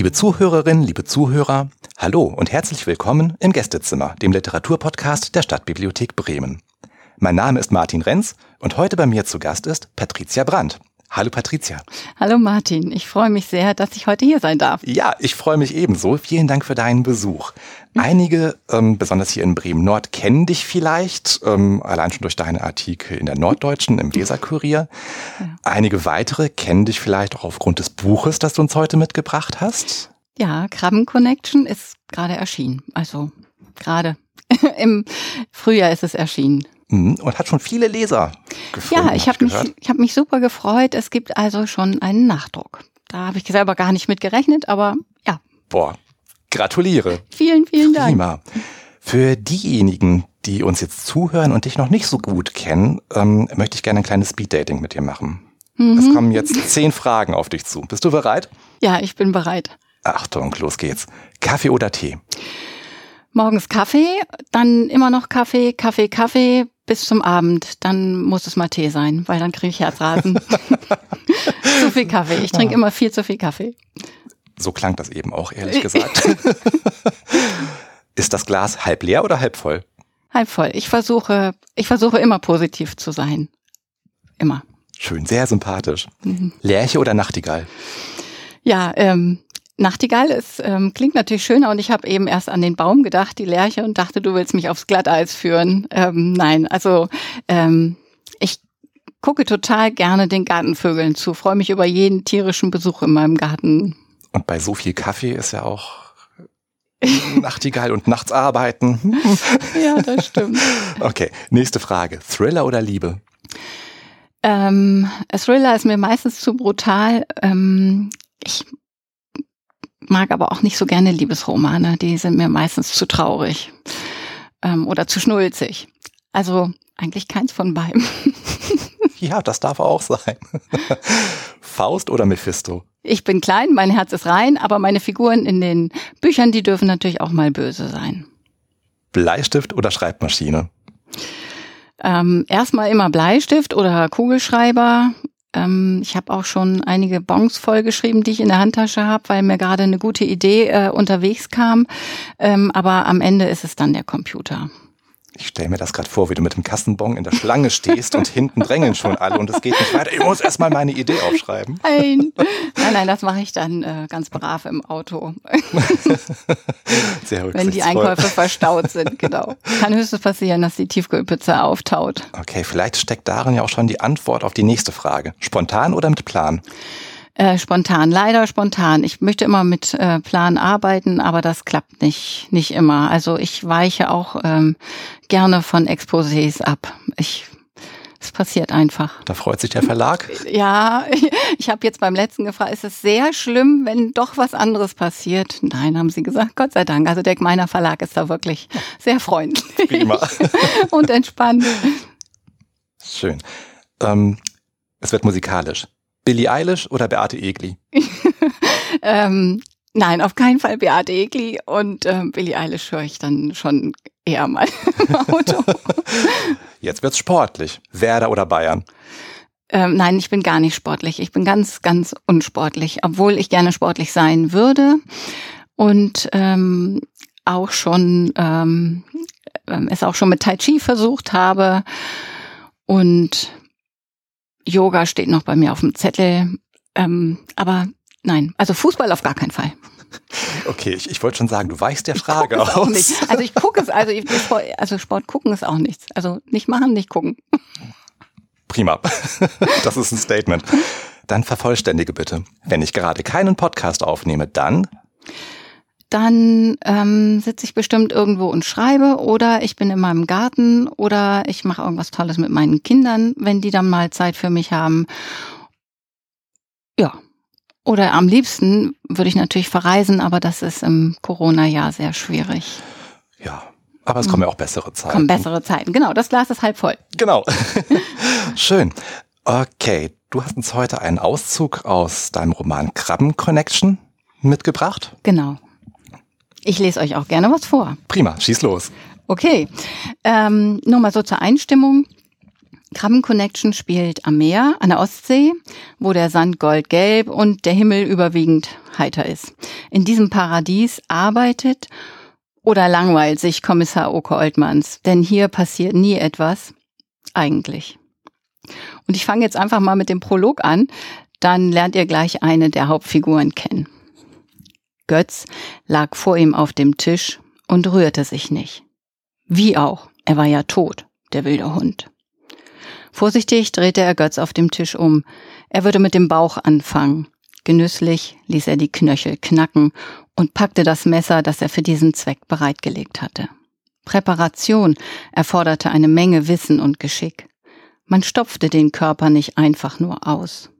Liebe Zuhörerinnen, liebe Zuhörer, hallo und herzlich willkommen im Gästezimmer, dem Literaturpodcast der Stadtbibliothek Bremen. Mein Name ist Martin Renz und heute bei mir zu Gast ist Patricia Brandt. Hallo Patricia. Hallo Martin, ich freue mich sehr, dass ich heute hier sein darf. Ja, ich freue mich ebenso. Vielen Dank für deinen Besuch. Einige, ähm, besonders hier in Bremen Nord, kennen dich vielleicht, ähm, allein schon durch deine Artikel in der Norddeutschen, im Leserkurier. Ja. Einige weitere kennen dich vielleicht auch aufgrund des Buches, das du uns heute mitgebracht hast. Ja, Krabben Connection ist gerade erschienen. Also gerade im Frühjahr ist es erschienen. Mhm. Und hat schon viele Leser gefunden. Ja, ich habe mich, ich hab mich super gefreut. Es gibt also schon einen Nachdruck. Da habe ich selber gar nicht mit gerechnet, aber ja. Boah, gratuliere. Vielen, vielen Dank. Prima. Für diejenigen, die uns jetzt zuhören und dich noch nicht so gut kennen, ähm, möchte ich gerne ein kleines Speeddating mit dir machen. Mhm. Es kommen jetzt zehn Fragen auf dich zu. Bist du bereit? Ja, ich bin bereit. Achtung, los geht's. Kaffee oder Tee? Morgens Kaffee, dann immer noch Kaffee, Kaffee, Kaffee, bis zum Abend, dann muss es mal Tee sein, weil dann kriege ich Herzrasen. zu viel Kaffee. Ich trinke immer viel zu viel Kaffee. So klang das eben auch, ehrlich gesagt. Ist das Glas halb leer oder halb voll? Halb voll. Ich versuche, ich versuche immer positiv zu sein. Immer. Schön, sehr sympathisch. Mhm. Lerche oder Nachtigall? Ja, ähm, Nachtigall ist, ähm, klingt natürlich schöner und ich habe eben erst an den Baum gedacht, die Lerche, und dachte, du willst mich aufs Glatteis führen. Ähm, nein, also ähm, ich gucke total gerne den Gartenvögeln zu, freue mich über jeden tierischen Besuch in meinem Garten. Und bei so viel Kaffee ist ja auch Nachtigall und nachts arbeiten. ja, das stimmt. Okay, nächste Frage. Thriller oder Liebe? Ähm, Thriller ist mir meistens zu brutal. Ähm, ich mag aber auch nicht so gerne Liebesromane. Die sind mir meistens zu traurig ähm, oder zu schnulzig. Also eigentlich keins von beiden. ja, das darf auch sein. Faust oder Mephisto? Ich bin klein, mein Herz ist rein, aber meine Figuren in den Büchern, die dürfen natürlich auch mal böse sein. Bleistift oder Schreibmaschine? Ähm, erstmal immer Bleistift oder Kugelschreiber ähm, ich habe auch schon einige Bons vollgeschrieben, die ich in der Handtasche habe, weil mir gerade eine gute Idee äh, unterwegs kam. Ähm, aber am Ende ist es dann der Computer. Ich stelle mir das gerade vor, wie du mit dem Kassenbon in der Schlange stehst und hinten drängeln schon alle und es geht nicht weiter. Ich muss erstmal meine Idee aufschreiben. Nein, nein, nein das mache ich dann äh, ganz brav im Auto. Sehr Wenn die Einkäufe verstaut sind, genau. Kann höchstens passieren, dass die Tiefkühlpizza auftaut. Okay, vielleicht steckt darin ja auch schon die Antwort auf die nächste Frage. Spontan oder mit Plan? Äh, spontan, leider spontan. Ich möchte immer mit äh, Plan arbeiten, aber das klappt nicht, nicht immer. Also ich weiche auch ähm, gerne von Exposés ab. Ich es passiert einfach. Da freut sich der Verlag. Ja, ich habe jetzt beim letzten gefragt, ist es sehr schlimm, wenn doch was anderes passiert? Nein, haben sie gesagt, Gott sei Dank. Also der meiner Verlag ist da wirklich sehr freundlich. Prima. und entspannt. Schön. Ähm, es wird musikalisch. Billie Eilish oder Beate Egli? ähm, nein, auf keinen Fall Beate Egli und ähm, Billie Eilish höre ich dann schon eher mal im Auto. Jetzt wird's sportlich. Werder oder Bayern? Ähm, nein, ich bin gar nicht sportlich. Ich bin ganz, ganz unsportlich, obwohl ich gerne sportlich sein würde und ähm, auch schon ähm, ähm es auch schon mit Tai Chi versucht habe und Yoga steht noch bei mir auf dem Zettel. Ähm, aber nein, also Fußball auf gar keinen Fall. Okay, ich, ich wollte schon sagen, du weichst der Frage aus. Nicht. Also ich gucke es, also, ich, also Sport gucken ist auch nichts. Also nicht machen, nicht gucken. Prima. Das ist ein Statement. Dann vervollständige bitte. Wenn ich gerade keinen Podcast aufnehme, dann dann ähm, sitze ich bestimmt irgendwo und schreibe oder ich bin in meinem Garten oder ich mache irgendwas Tolles mit meinen Kindern, wenn die dann mal Zeit für mich haben. Ja. Oder am liebsten würde ich natürlich verreisen, aber das ist im Corona-Jahr sehr schwierig. Ja, aber es kommen ja auch bessere Zeiten. Kommen bessere Zeiten, genau. Das Glas ist halb voll. Genau. Schön. Okay, du hast uns heute einen Auszug aus deinem Roman Krabben Connection mitgebracht. Genau. Ich lese euch auch gerne was vor. Prima, schieß los. Okay, ähm, nur mal so zur Einstimmung. Krabben Connection spielt am Meer, an der Ostsee, wo der Sand goldgelb und der Himmel überwiegend heiter ist. In diesem Paradies arbeitet oder langweilt sich Kommissar Oke Oltmanns, denn hier passiert nie etwas, eigentlich. Und ich fange jetzt einfach mal mit dem Prolog an, dann lernt ihr gleich eine der Hauptfiguren kennen. Götz lag vor ihm auf dem Tisch und rührte sich nicht. Wie auch, er war ja tot, der wilde Hund. Vorsichtig drehte er Götz auf dem Tisch um. Er würde mit dem Bauch anfangen. Genüsslich ließ er die Knöchel knacken und packte das Messer, das er für diesen Zweck bereitgelegt hatte. Präparation erforderte eine Menge Wissen und Geschick. Man stopfte den Körper nicht einfach nur aus.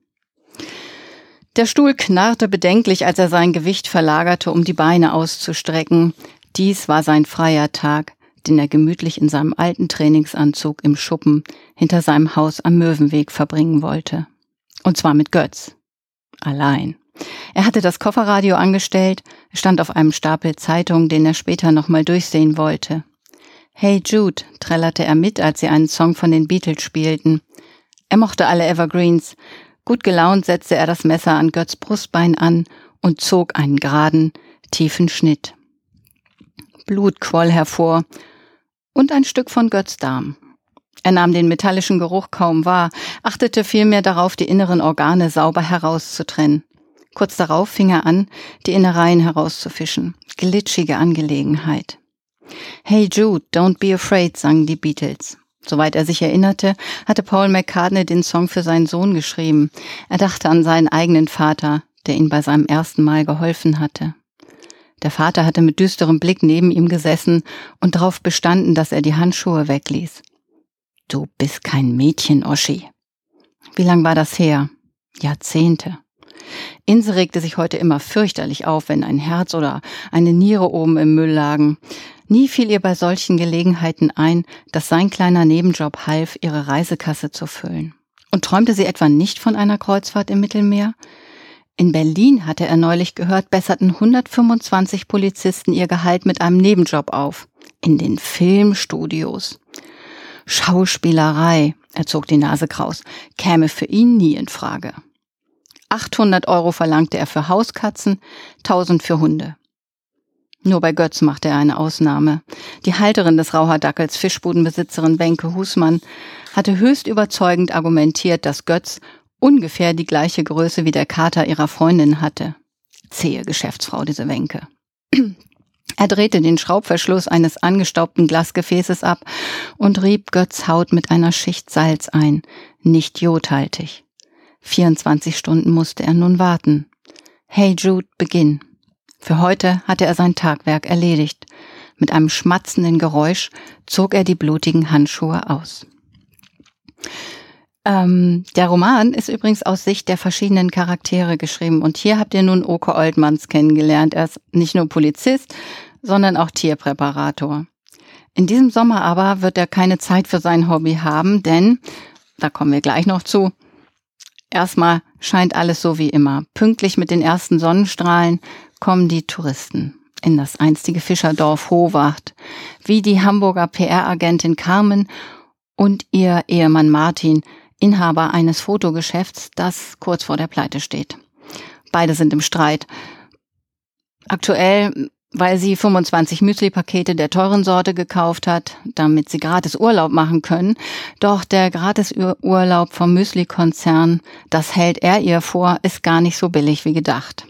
Der Stuhl knarrte bedenklich, als er sein Gewicht verlagerte, um die Beine auszustrecken. Dies war sein freier Tag, den er gemütlich in seinem alten Trainingsanzug im Schuppen hinter seinem Haus am Möwenweg verbringen wollte. Und zwar mit Götz. Allein. Er hatte das Kofferradio angestellt, stand auf einem Stapel Zeitungen, den er später nochmal durchsehen wollte. Hey Jude, trällerte er mit, als sie einen Song von den Beatles spielten. Er mochte alle Evergreens. Gut gelaunt setzte er das Messer an Götz Brustbein an und zog einen geraden, tiefen Schnitt. Blut quoll hervor und ein Stück von Götz Darm. Er nahm den metallischen Geruch kaum wahr, achtete vielmehr darauf, die inneren Organe sauber herauszutrennen. Kurz darauf fing er an, die Innereien herauszufischen. Glitschige Angelegenheit. Hey Jude, don't be afraid, sangen die Beatles. Soweit er sich erinnerte, hatte Paul McCartney den Song für seinen Sohn geschrieben. Er dachte an seinen eigenen Vater, der ihn bei seinem ersten Mal geholfen hatte. Der Vater hatte mit düsterem Blick neben ihm gesessen und darauf bestanden, dass er die Handschuhe wegließ. Du bist kein Mädchen, Oschi. Wie lang war das her? Jahrzehnte. Inse regte sich heute immer fürchterlich auf, wenn ein Herz oder eine Niere oben im Müll lagen. Nie fiel ihr bei solchen Gelegenheiten ein, dass sein kleiner Nebenjob half, ihre Reisekasse zu füllen. Und träumte sie etwa nicht von einer Kreuzfahrt im Mittelmeer? In Berlin, hatte er neulich gehört, besserten 125 Polizisten ihr Gehalt mit einem Nebenjob auf. In den Filmstudios. Schauspielerei, er zog die Nase kraus, käme für ihn nie in Frage. 800 Euro verlangte er für Hauskatzen, 1000 für Hunde. Nur bei Götz machte er eine Ausnahme. Die Halterin des Raucherdackels, Fischbudenbesitzerin Wenke Husmann, hatte höchst überzeugend argumentiert, dass Götz ungefähr die gleiche Größe wie der Kater ihrer Freundin hatte. Zähe Geschäftsfrau, diese Wenke. Er drehte den Schraubverschluss eines angestaubten Glasgefäßes ab und rieb Götz Haut mit einer Schicht Salz ein, nicht jodhaltig. 24 Stunden musste er nun warten. Hey Jude, beginn. Für heute hatte er sein Tagwerk erledigt. Mit einem schmatzenden Geräusch zog er die blutigen Handschuhe aus. Ähm, der Roman ist übrigens aus Sicht der verschiedenen Charaktere geschrieben und hier habt ihr nun Oke Oldmanns kennengelernt. Er ist nicht nur Polizist, sondern auch Tierpräparator. In diesem Sommer aber wird er keine Zeit für sein Hobby haben, denn, da kommen wir gleich noch zu, erstmal scheint alles so wie immer. Pünktlich mit den ersten Sonnenstrahlen kommen die Touristen in das einstige Fischerdorf Hohwacht, wie die Hamburger PR-Agentin Carmen und ihr Ehemann Martin Inhaber eines Fotogeschäfts, das kurz vor der Pleite steht. Beide sind im Streit. Aktuell, weil sie 25 Müsli-Pakete der teuren Sorte gekauft hat, damit sie gratis Urlaub machen können. Doch der Gratis-Urlaub vom Müsli-Konzern, das hält er ihr vor, ist gar nicht so billig wie gedacht.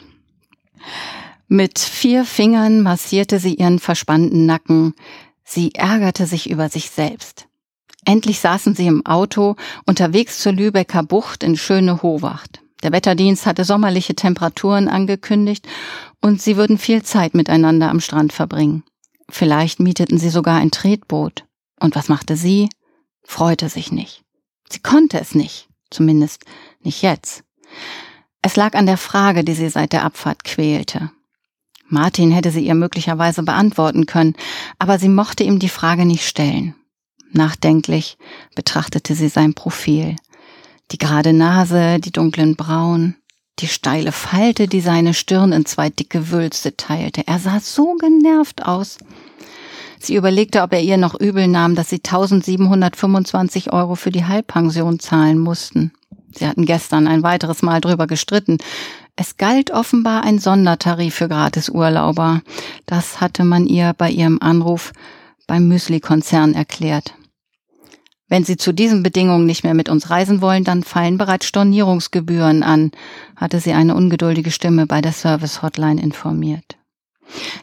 Mit vier Fingern massierte sie ihren verspannten Nacken. Sie ärgerte sich über sich selbst. Endlich saßen sie im Auto unterwegs zur Lübecker Bucht in schöne Hohwacht. Der Wetterdienst hatte sommerliche Temperaturen angekündigt und sie würden viel Zeit miteinander am Strand verbringen. Vielleicht mieteten sie sogar ein Tretboot. Und was machte sie? Freute sich nicht. Sie konnte es nicht, zumindest nicht jetzt. Es lag an der Frage, die sie seit der Abfahrt quälte. Martin hätte sie ihr möglicherweise beantworten können, aber sie mochte ihm die Frage nicht stellen. Nachdenklich betrachtete sie sein Profil. Die gerade Nase, die dunklen Brauen, die steile Falte, die seine Stirn in zwei dicke Wülste teilte. Er sah so genervt aus. Sie überlegte, ob er ihr noch übel nahm, dass sie 1725 Euro für die Halbpension zahlen mussten. Sie hatten gestern ein weiteres Mal drüber gestritten. Es galt offenbar ein Sondertarif für Gratisurlauber. Das hatte man ihr bei ihrem Anruf beim Müsli-Konzern erklärt. Wenn Sie zu diesen Bedingungen nicht mehr mit uns reisen wollen, dann fallen bereits Stornierungsgebühren an, hatte sie eine ungeduldige Stimme bei der Service-Hotline informiert.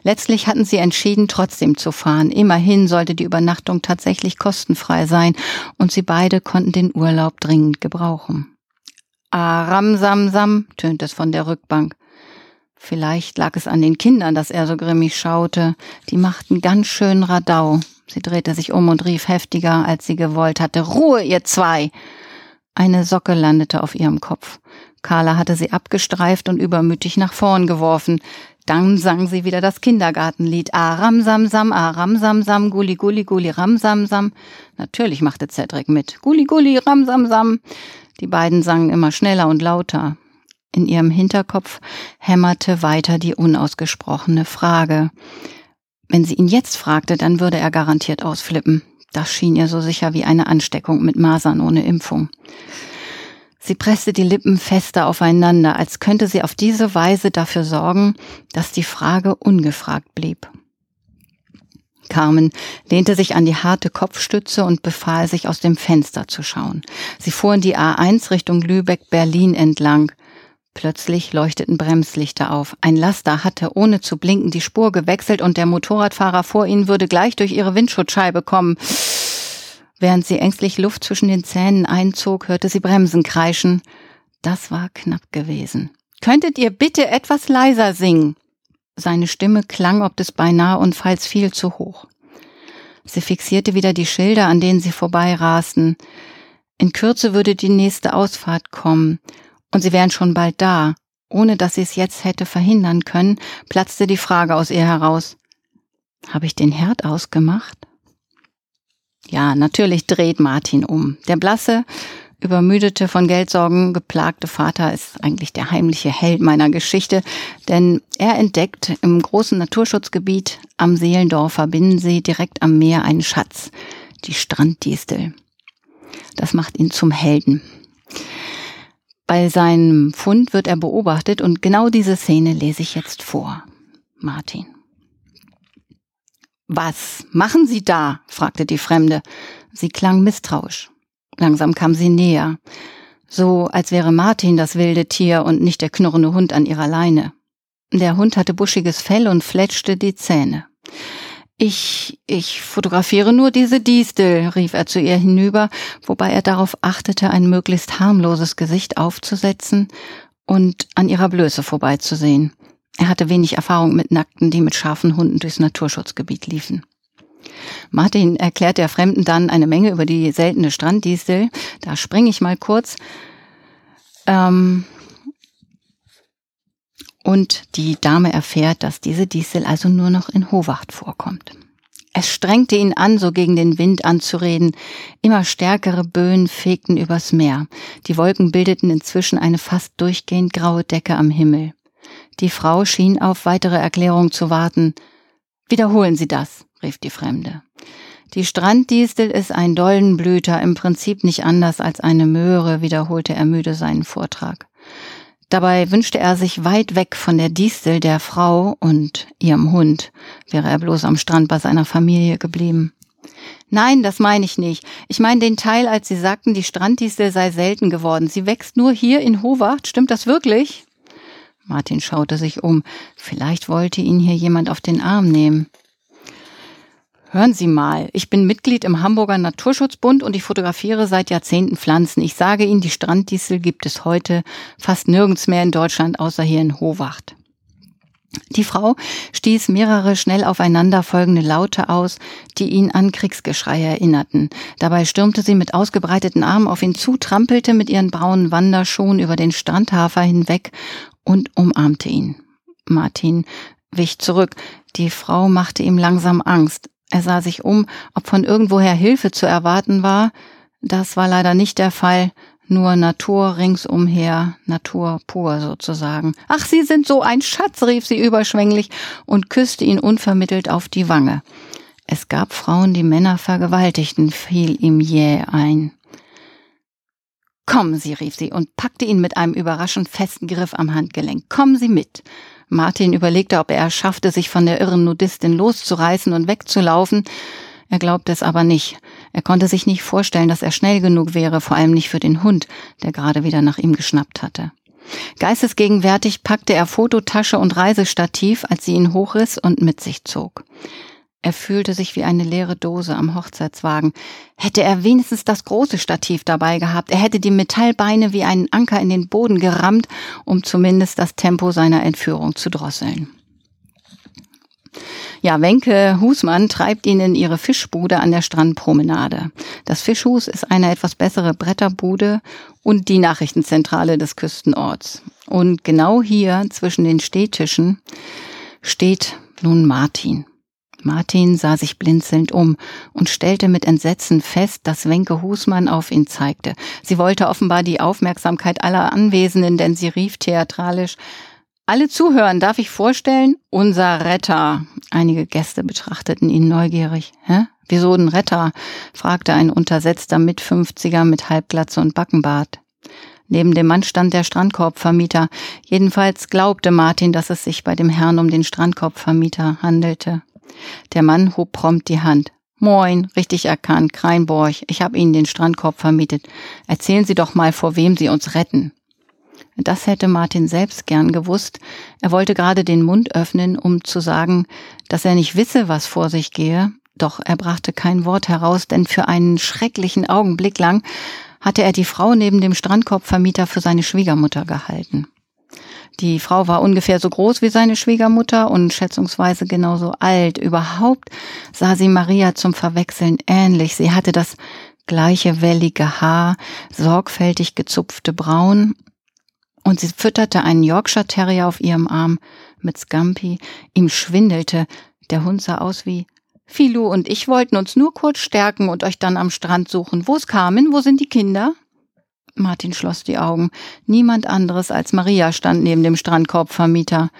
Letztlich hatten sie entschieden, trotzdem zu fahren. Immerhin sollte die Übernachtung tatsächlich kostenfrei sein und sie beide konnten den Urlaub dringend gebrauchen. Aram sam sam, tönt es von der Rückbank. Vielleicht lag es an den Kindern, dass er so grimmig schaute. Die machten ganz schön Radau. Sie drehte sich um und rief heftiger, als sie gewollt hatte. Ruhe, ihr zwei! Eine Socke landete auf ihrem Kopf. Carla hatte sie abgestreift und übermütig nach vorn geworfen. Dann sang sie wieder das Kindergartenlied. Aram sam sam, aram sam sam, guli guli guli ram sam sam. Natürlich machte Cedric mit. Guli guli ram sam sam. Die beiden sangen immer schneller und lauter. In ihrem Hinterkopf hämmerte weiter die unausgesprochene Frage. Wenn sie ihn jetzt fragte, dann würde er garantiert ausflippen. Das schien ihr so sicher wie eine Ansteckung mit Masern ohne Impfung. Sie presste die Lippen fester aufeinander, als könnte sie auf diese Weise dafür sorgen, dass die Frage ungefragt blieb. Carmen lehnte sich an die harte Kopfstütze und befahl sich aus dem Fenster zu schauen. Sie fuhren die A1 Richtung Lübeck-Berlin entlang. Plötzlich leuchteten Bremslichter auf. Ein Laster hatte ohne zu blinken die Spur gewechselt und der Motorradfahrer vor ihnen würde gleich durch ihre Windschutzscheibe kommen. Während sie ängstlich Luft zwischen den Zähnen einzog, hörte sie Bremsen kreischen. Das war knapp gewesen. Könntet ihr bitte etwas leiser singen? Seine Stimme klang ob des beinahe und falls viel zu hoch. Sie fixierte wieder die Schilder, an denen sie vorbeirasten. In Kürze würde die nächste Ausfahrt kommen. Und sie wären schon bald da. Ohne dass sie es jetzt hätte verhindern können, platzte die Frage aus ihr heraus. Habe ich den Herd ausgemacht? Ja, natürlich dreht Martin um. Der blasse, übermüdete, von Geldsorgen geplagte Vater ist eigentlich der heimliche Held meiner Geschichte, denn er entdeckt im großen Naturschutzgebiet am Seelendorfer Binnensee direkt am Meer einen Schatz, die Stranddistel. Das macht ihn zum Helden. Bei seinem Fund wird er beobachtet und genau diese Szene lese ich jetzt vor. Martin. Was machen Sie da? fragte die Fremde. Sie klang misstrauisch. Langsam kam sie näher. So, als wäre Martin das wilde Tier und nicht der knurrende Hund an ihrer Leine. Der Hund hatte buschiges Fell und fletschte die Zähne. Ich, ich fotografiere nur diese Distel, rief er zu ihr hinüber, wobei er darauf achtete, ein möglichst harmloses Gesicht aufzusetzen und an ihrer Blöße vorbeizusehen. Er hatte wenig Erfahrung mit Nackten, die mit scharfen Hunden durchs Naturschutzgebiet liefen. Martin erklärt der Fremden dann eine Menge über die seltene Stranddistel. Da springe ich mal kurz. Ähm, und die Dame erfährt, dass diese Diesel also nur noch in Howacht vorkommt. Es strengte ihn an, so gegen den Wind anzureden. Immer stärkere Böen fegten übers Meer. Die Wolken bildeten inzwischen eine fast durchgehend graue Decke am Himmel. Die Frau schien auf weitere Erklärung zu warten. Wiederholen Sie das, rief die Fremde. Die Stranddistel ist ein Dollenblüter, im Prinzip nicht anders als eine Möhre, wiederholte er müde seinen Vortrag. Dabei wünschte er sich weit weg von der Distel der Frau und ihrem Hund, wäre er bloß am Strand bei seiner Familie geblieben. Nein, das meine ich nicht. Ich meine den Teil, als Sie sagten, die Stranddistel sei selten geworden. Sie wächst nur hier in Howacht. Stimmt das wirklich? Martin schaute sich um. Vielleicht wollte ihn hier jemand auf den Arm nehmen. Hören Sie mal, ich bin Mitglied im Hamburger Naturschutzbund und ich fotografiere seit Jahrzehnten Pflanzen. Ich sage Ihnen, die Stranddiesel gibt es heute fast nirgends mehr in Deutschland, außer hier in Howacht. Die Frau stieß mehrere schnell aufeinander folgende Laute aus, die ihn an Kriegsgeschrei erinnerten. Dabei stürmte sie mit ausgebreiteten Armen auf ihn zu, trampelte mit ihren braunen Wanderschuhen über den Strandhafer hinweg und umarmte ihn. Martin wich zurück. Die Frau machte ihm langsam Angst. Er sah sich um, ob von irgendwoher Hilfe zu erwarten war. Das war leider nicht der Fall, nur Natur ringsumher, Natur pur sozusagen. Ach, Sie sind so ein Schatz, rief sie überschwänglich und küsste ihn unvermittelt auf die Wange. Es gab Frauen, die Männer vergewaltigten, fiel ihm jäh ein. Kommen Sie, rief sie und packte ihn mit einem überraschend festen Griff am Handgelenk. Kommen Sie mit. Martin überlegte, ob er es schaffte, sich von der irren Nudistin loszureißen und wegzulaufen. Er glaubte es aber nicht. Er konnte sich nicht vorstellen, dass er schnell genug wäre, vor allem nicht für den Hund, der gerade wieder nach ihm geschnappt hatte. Geistesgegenwärtig packte er Fototasche und Reisestativ, als sie ihn hochriss und mit sich zog. Er fühlte sich wie eine leere Dose am Hochzeitswagen. Hätte er wenigstens das große Stativ dabei gehabt, er hätte die Metallbeine wie einen Anker in den Boden gerammt, um zumindest das Tempo seiner Entführung zu drosseln. Ja, Wenke Husmann treibt ihn in ihre Fischbude an der Strandpromenade. Das Fischhus ist eine etwas bessere Bretterbude und die Nachrichtenzentrale des Küstenorts. Und genau hier zwischen den Stehtischen steht nun Martin. Martin sah sich blinzelnd um und stellte mit Entsetzen fest, dass Wenke Husmann auf ihn zeigte. Sie wollte offenbar die Aufmerksamkeit aller Anwesenden, denn sie rief theatralisch alle zuhören, darf ich vorstellen? Unser Retter. Einige Gäste betrachteten ihn neugierig. Hä? Wieso ein Retter? fragte ein untersetzter Mitfünfziger mit Halbglatze und Backenbart. Neben dem Mann stand der Strandkorbvermieter. Jedenfalls glaubte Martin, dass es sich bei dem Herrn um den Strandkorbvermieter handelte. Der Mann hob prompt die Hand. Moin, richtig erkannt, Kreinborg. Ich habe Ihnen den Strandkorb vermietet. Erzählen Sie doch mal, vor wem Sie uns retten. Das hätte Martin selbst gern gewusst. Er wollte gerade den Mund öffnen, um zu sagen, dass er nicht wisse, was vor sich gehe, doch er brachte kein Wort heraus, denn für einen schrecklichen Augenblick lang hatte er die Frau neben dem Strandkorbvermieter für seine Schwiegermutter gehalten. Die Frau war ungefähr so groß wie seine Schwiegermutter und schätzungsweise genauso alt. Überhaupt sah sie Maria zum Verwechseln ähnlich. Sie hatte das gleiche wellige Haar, sorgfältig gezupfte Braun und sie fütterte einen Yorkshire Terrier auf ihrem Arm mit Scampi. Ihm schwindelte. Der Hund sah aus wie Philou und ich wollten uns nur kurz stärken und euch dann am Strand suchen. Wo ist Carmen? Wo sind die Kinder? Martin schloss die Augen. Niemand anderes als Maria stand neben dem Strandkorbvermieter.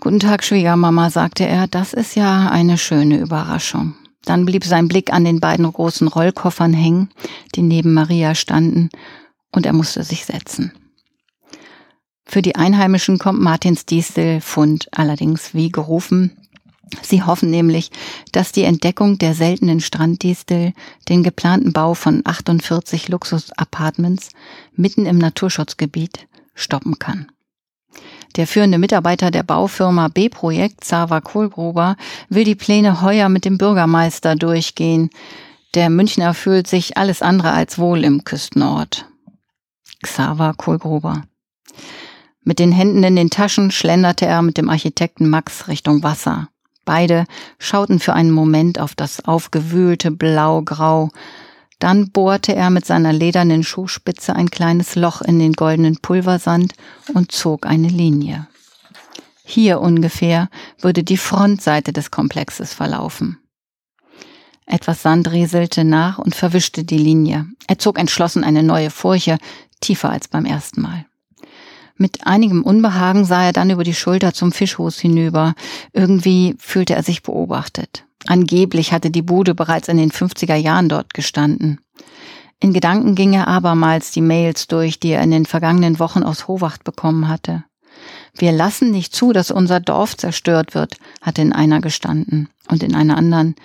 Guten Tag, Schwiegermama, sagte er. Das ist ja eine schöne Überraschung. Dann blieb sein Blick an den beiden großen Rollkoffern hängen, die neben Maria standen, und er musste sich setzen. Für die Einheimischen kommt Martins Dieselfund allerdings wie gerufen. Sie hoffen nämlich, dass die Entdeckung der seltenen Stranddistel den geplanten Bau von 48 Luxusapartments mitten im Naturschutzgebiet stoppen kann. Der führende Mitarbeiter der Baufirma B-Projekt, Xaver Kohlgruber, will die Pläne heuer mit dem Bürgermeister durchgehen. Der Münchner fühlt sich alles andere als wohl im Küstenort. Xaver Kohlgruber. Mit den Händen in den Taschen schlenderte er mit dem Architekten Max Richtung Wasser. Beide schauten für einen Moment auf das aufgewühlte Blau-Grau. Dann bohrte er mit seiner ledernen Schuhspitze ein kleines Loch in den goldenen Pulversand und zog eine Linie. Hier ungefähr würde die Frontseite des Komplexes verlaufen. Etwas Sand rieselte nach und verwischte die Linie. Er zog entschlossen eine neue Furche, tiefer als beim ersten Mal. Mit einigem Unbehagen sah er dann über die Schulter zum Fischhus hinüber. Irgendwie fühlte er sich beobachtet. Angeblich hatte die Bude bereits in den 50er Jahren dort gestanden. In Gedanken ging er abermals die Mails durch, die er in den vergangenen Wochen aus Howacht bekommen hatte. Wir lassen nicht zu, dass unser Dorf zerstört wird, hatte in einer gestanden. Und in einer anderen,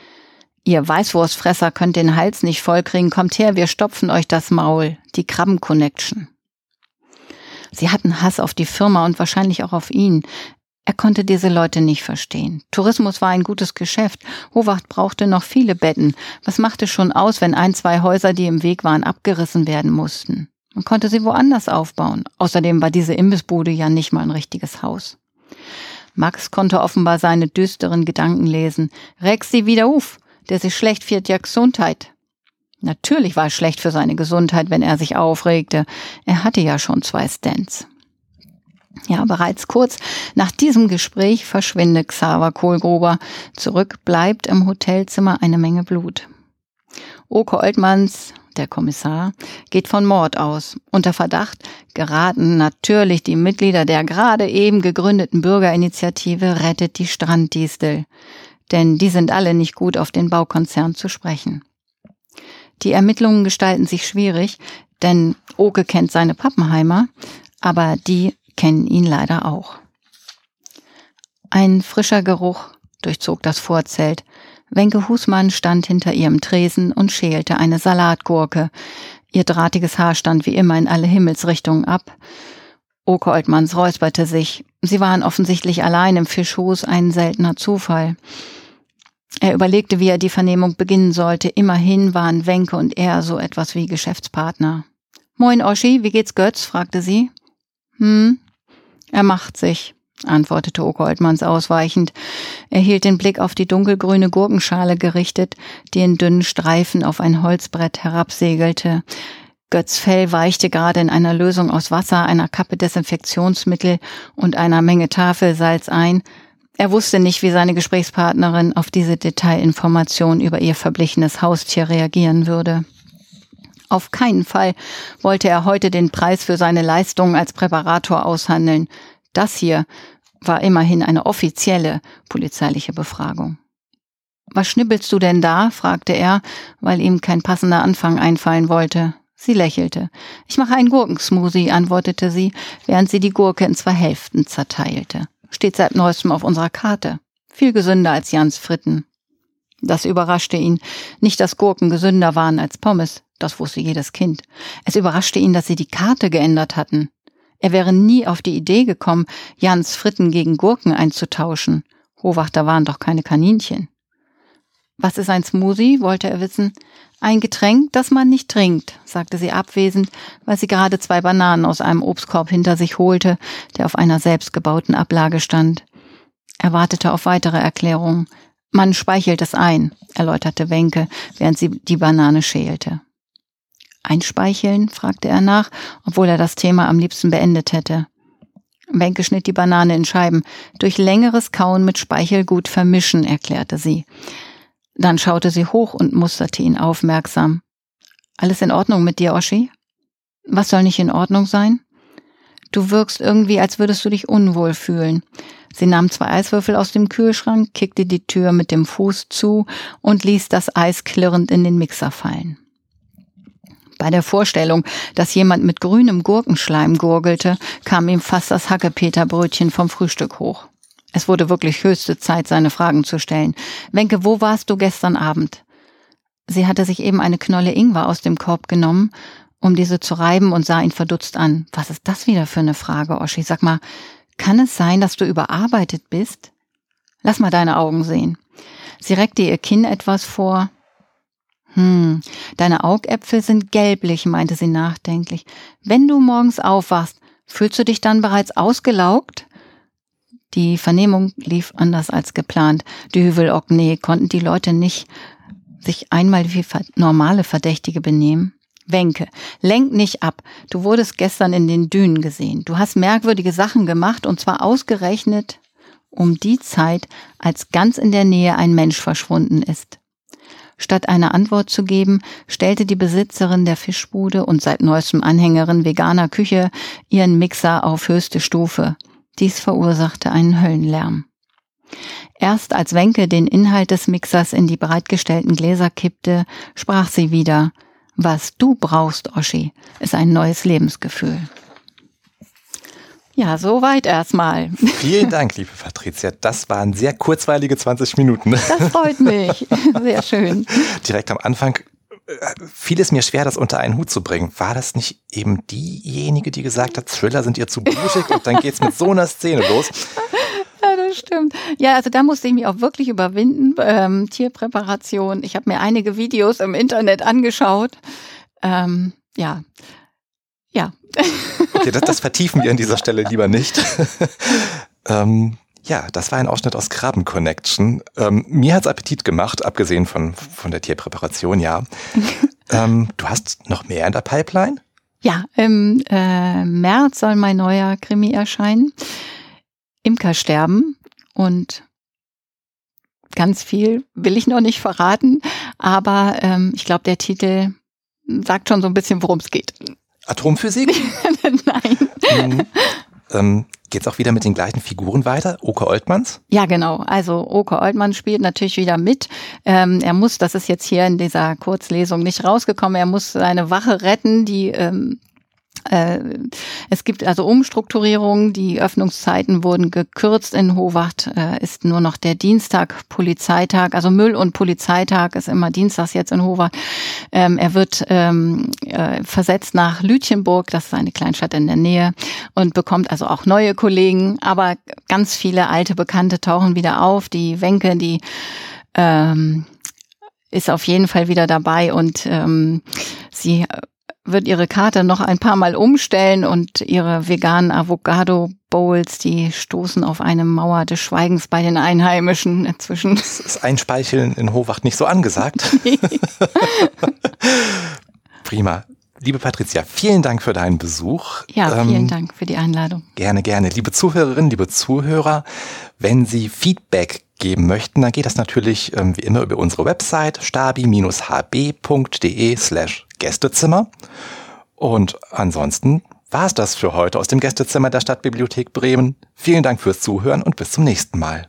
ihr Weißwurstfresser könnt den Hals nicht vollkriegen, kommt her, wir stopfen euch das Maul. Die Krabben-Connection. Sie hatten Hass auf die Firma und wahrscheinlich auch auf ihn. Er konnte diese Leute nicht verstehen. Tourismus war ein gutes Geschäft. Howacht brauchte noch viele Betten. Was machte schon aus, wenn ein, zwei Häuser, die im Weg waren, abgerissen werden mussten? Man konnte sie woanders aufbauen. Außerdem war diese Imbissbude ja nicht mal ein richtiges Haus. Max konnte offenbar seine düsteren Gedanken lesen. Rex sie wieder auf. Der sich schlecht viert ja Gesundheit. Natürlich war es schlecht für seine Gesundheit, wenn er sich aufregte. Er hatte ja schon zwei Stents. Ja, bereits kurz nach diesem Gespräch verschwindet Xaver Kohlgruber. Zurück bleibt im Hotelzimmer eine Menge Blut. Oke Oltmanns, der Kommissar, geht von Mord aus. Unter Verdacht geraten natürlich die Mitglieder der gerade eben gegründeten Bürgerinitiative Rettet die Stranddistel. Denn die sind alle nicht gut auf den Baukonzern zu sprechen. Die Ermittlungen gestalten sich schwierig, Denn Oke kennt seine Pappenheimer, aber die kennen ihn leider auch. Ein frischer Geruch durchzog das Vorzelt. Wenke Husmann stand hinter ihrem Tresen und schälte eine Salatgurke. Ihr drahtiges Haar stand wie immer in alle Himmelsrichtungen ab. Oke Oltmanns räusperte sich. Sie waren offensichtlich allein im Fischhus, ein seltener Zufall. Er überlegte, wie er die Vernehmung beginnen sollte. Immerhin waren Wenke und er so etwas wie Geschäftspartner. Moin, Oschi, wie geht's Götz? fragte sie. Hm, er macht sich, antwortete Oke Oldmanns ausweichend. Er hielt den Blick auf die dunkelgrüne Gurkenschale gerichtet, die in dünnen Streifen auf ein Holzbrett herabsegelte. Götz Fell weichte gerade in einer Lösung aus Wasser, einer Kappe Desinfektionsmittel und einer Menge Tafelsalz ein, er wusste nicht, wie seine Gesprächspartnerin auf diese Detailinformation über ihr verblichenes Haustier reagieren würde. Auf keinen Fall wollte er heute den Preis für seine Leistungen als Präparator aushandeln. Das hier war immerhin eine offizielle polizeiliche Befragung. Was schnibbelst du denn da? fragte er, weil ihm kein passender Anfang einfallen wollte. Sie lächelte. Ich mache einen Gurkensmoothie, antwortete sie, während sie die Gurke in zwei Hälften zerteilte steht seit neuestem auf unserer Karte. Viel gesünder als Jans Fritten. Das überraschte ihn. Nicht, dass Gurken gesünder waren als Pommes. Das wusste jedes Kind. Es überraschte ihn, dass sie die Karte geändert hatten. Er wäre nie auf die Idee gekommen, Jans Fritten gegen Gurken einzutauschen. Hohwachter waren doch keine Kaninchen. Was ist ein Smoothie? wollte er wissen. Ein Getränk, das man nicht trinkt, sagte sie abwesend, weil sie gerade zwei Bananen aus einem Obstkorb hinter sich holte, der auf einer selbstgebauten Ablage stand. Er wartete auf weitere Erklärungen. Man speichelt es ein, erläuterte Wenke, während sie die Banane schälte. Einspeicheln? fragte er nach, obwohl er das Thema am liebsten beendet hätte. Wenke schnitt die Banane in Scheiben. Durch längeres Kauen mit Speichel gut vermischen, erklärte sie. Dann schaute sie hoch und musterte ihn aufmerksam. Alles in Ordnung mit dir, Oschi? Was soll nicht in Ordnung sein? Du wirkst irgendwie, als würdest du dich unwohl fühlen. Sie nahm zwei Eiswürfel aus dem Kühlschrank, kickte die Tür mit dem Fuß zu und ließ das Eis klirrend in den Mixer fallen. Bei der Vorstellung, dass jemand mit grünem Gurkenschleim gurgelte, kam ihm fast das Hackepeterbrötchen vom Frühstück hoch. Es wurde wirklich höchste Zeit, seine Fragen zu stellen. Wenke, wo warst du gestern Abend? Sie hatte sich eben eine Knolle Ingwer aus dem Korb genommen, um diese zu reiben und sah ihn verdutzt an. Was ist das wieder für eine Frage, Oschi? Sag mal, kann es sein, dass du überarbeitet bist? Lass mal deine Augen sehen. Sie reckte ihr Kinn etwas vor. Hm, deine Augäpfel sind gelblich, meinte sie nachdenklich. Wenn du morgens aufwachst, fühlst du dich dann bereits ausgelaugt? Die Vernehmung lief anders als geplant. Düvel, Ockney konnten die Leute nicht sich einmal wie normale Verdächtige benehmen. Wenke, lenk nicht ab. Du wurdest gestern in den Dünen gesehen. Du hast merkwürdige Sachen gemacht und zwar ausgerechnet um die Zeit, als ganz in der Nähe ein Mensch verschwunden ist. Statt eine Antwort zu geben, stellte die Besitzerin der Fischbude und seit neuestem Anhängerin veganer Küche ihren Mixer auf höchste Stufe. Dies verursachte einen Höllenlärm. Erst als Wenke den Inhalt des Mixers in die bereitgestellten Gläser kippte, sprach sie wieder, was du brauchst, Oschi, ist ein neues Lebensgefühl. Ja, soweit erstmal. Vielen Dank, liebe Patricia. Das waren sehr kurzweilige 20 Minuten. Das freut mich. Sehr schön. Direkt am Anfang fiel es mir schwer, das unter einen Hut zu bringen. War das nicht eben diejenige, die gesagt hat, Thriller sind ihr zu blutig und dann geht's mit so einer Szene los? Ja, das stimmt. Ja, also da musste ich mich auch wirklich überwinden. Ähm, Tierpräparation. Ich habe mir einige Videos im Internet angeschaut. Ähm, ja. Ja. Okay, das, das vertiefen wir an dieser Stelle lieber nicht. ähm, ja, das war ein Ausschnitt aus Krabben Connection. Ähm, mir hat's Appetit gemacht, abgesehen von, von der Tierpräparation, ja. ähm, du hast noch mehr in der Pipeline? Ja, im äh, März soll mein neuer Krimi erscheinen. Imker sterben und ganz viel will ich noch nicht verraten, aber ähm, ich glaube, der Titel sagt schon so ein bisschen, worum es geht. Atomphysik? Nein. Ähm, Geht's auch wieder mit den gleichen Figuren weiter? Oke Oltmanns? Ja, genau. Also Oke Oltmann spielt natürlich wieder mit. Ähm, er muss, das ist jetzt hier in dieser Kurzlesung nicht rausgekommen, er muss seine Wache retten, die ähm, äh, es gibt also Umstrukturierungen, die Öffnungszeiten wurden gekürzt in Howacht, äh, ist nur noch der Dienstag Polizeitag, also Müll- und Polizeitag ist immer Dienstags jetzt in Howacht. Ähm, er wird ähm, äh, versetzt nach Lütchenburg, das ist eine Kleinstadt in der Nähe. Und bekommt also auch neue Kollegen, aber ganz viele alte Bekannte tauchen wieder auf, die Wenke, die ähm, ist auf jeden Fall wieder dabei. Und sie wird ihre Karte noch ein paar Mal umstellen und ihre veganen Avocado Bowls, die stoßen auf eine Mauer des Schweigens bei den Einheimischen inzwischen. Das ist Einspeicheln in Hohwacht nicht so angesagt. Prima. Liebe Patricia, vielen Dank für deinen Besuch. Ja, vielen ähm, Dank für die Einladung. Gerne, gerne. Liebe Zuhörerinnen, liebe Zuhörer, wenn Sie Feedback geben möchten, dann geht das natürlich ähm, wie immer über unsere Website stabi-hb.de slash Gästezimmer. Und ansonsten war es das für heute aus dem Gästezimmer der Stadtbibliothek Bremen. Vielen Dank fürs Zuhören und bis zum nächsten Mal.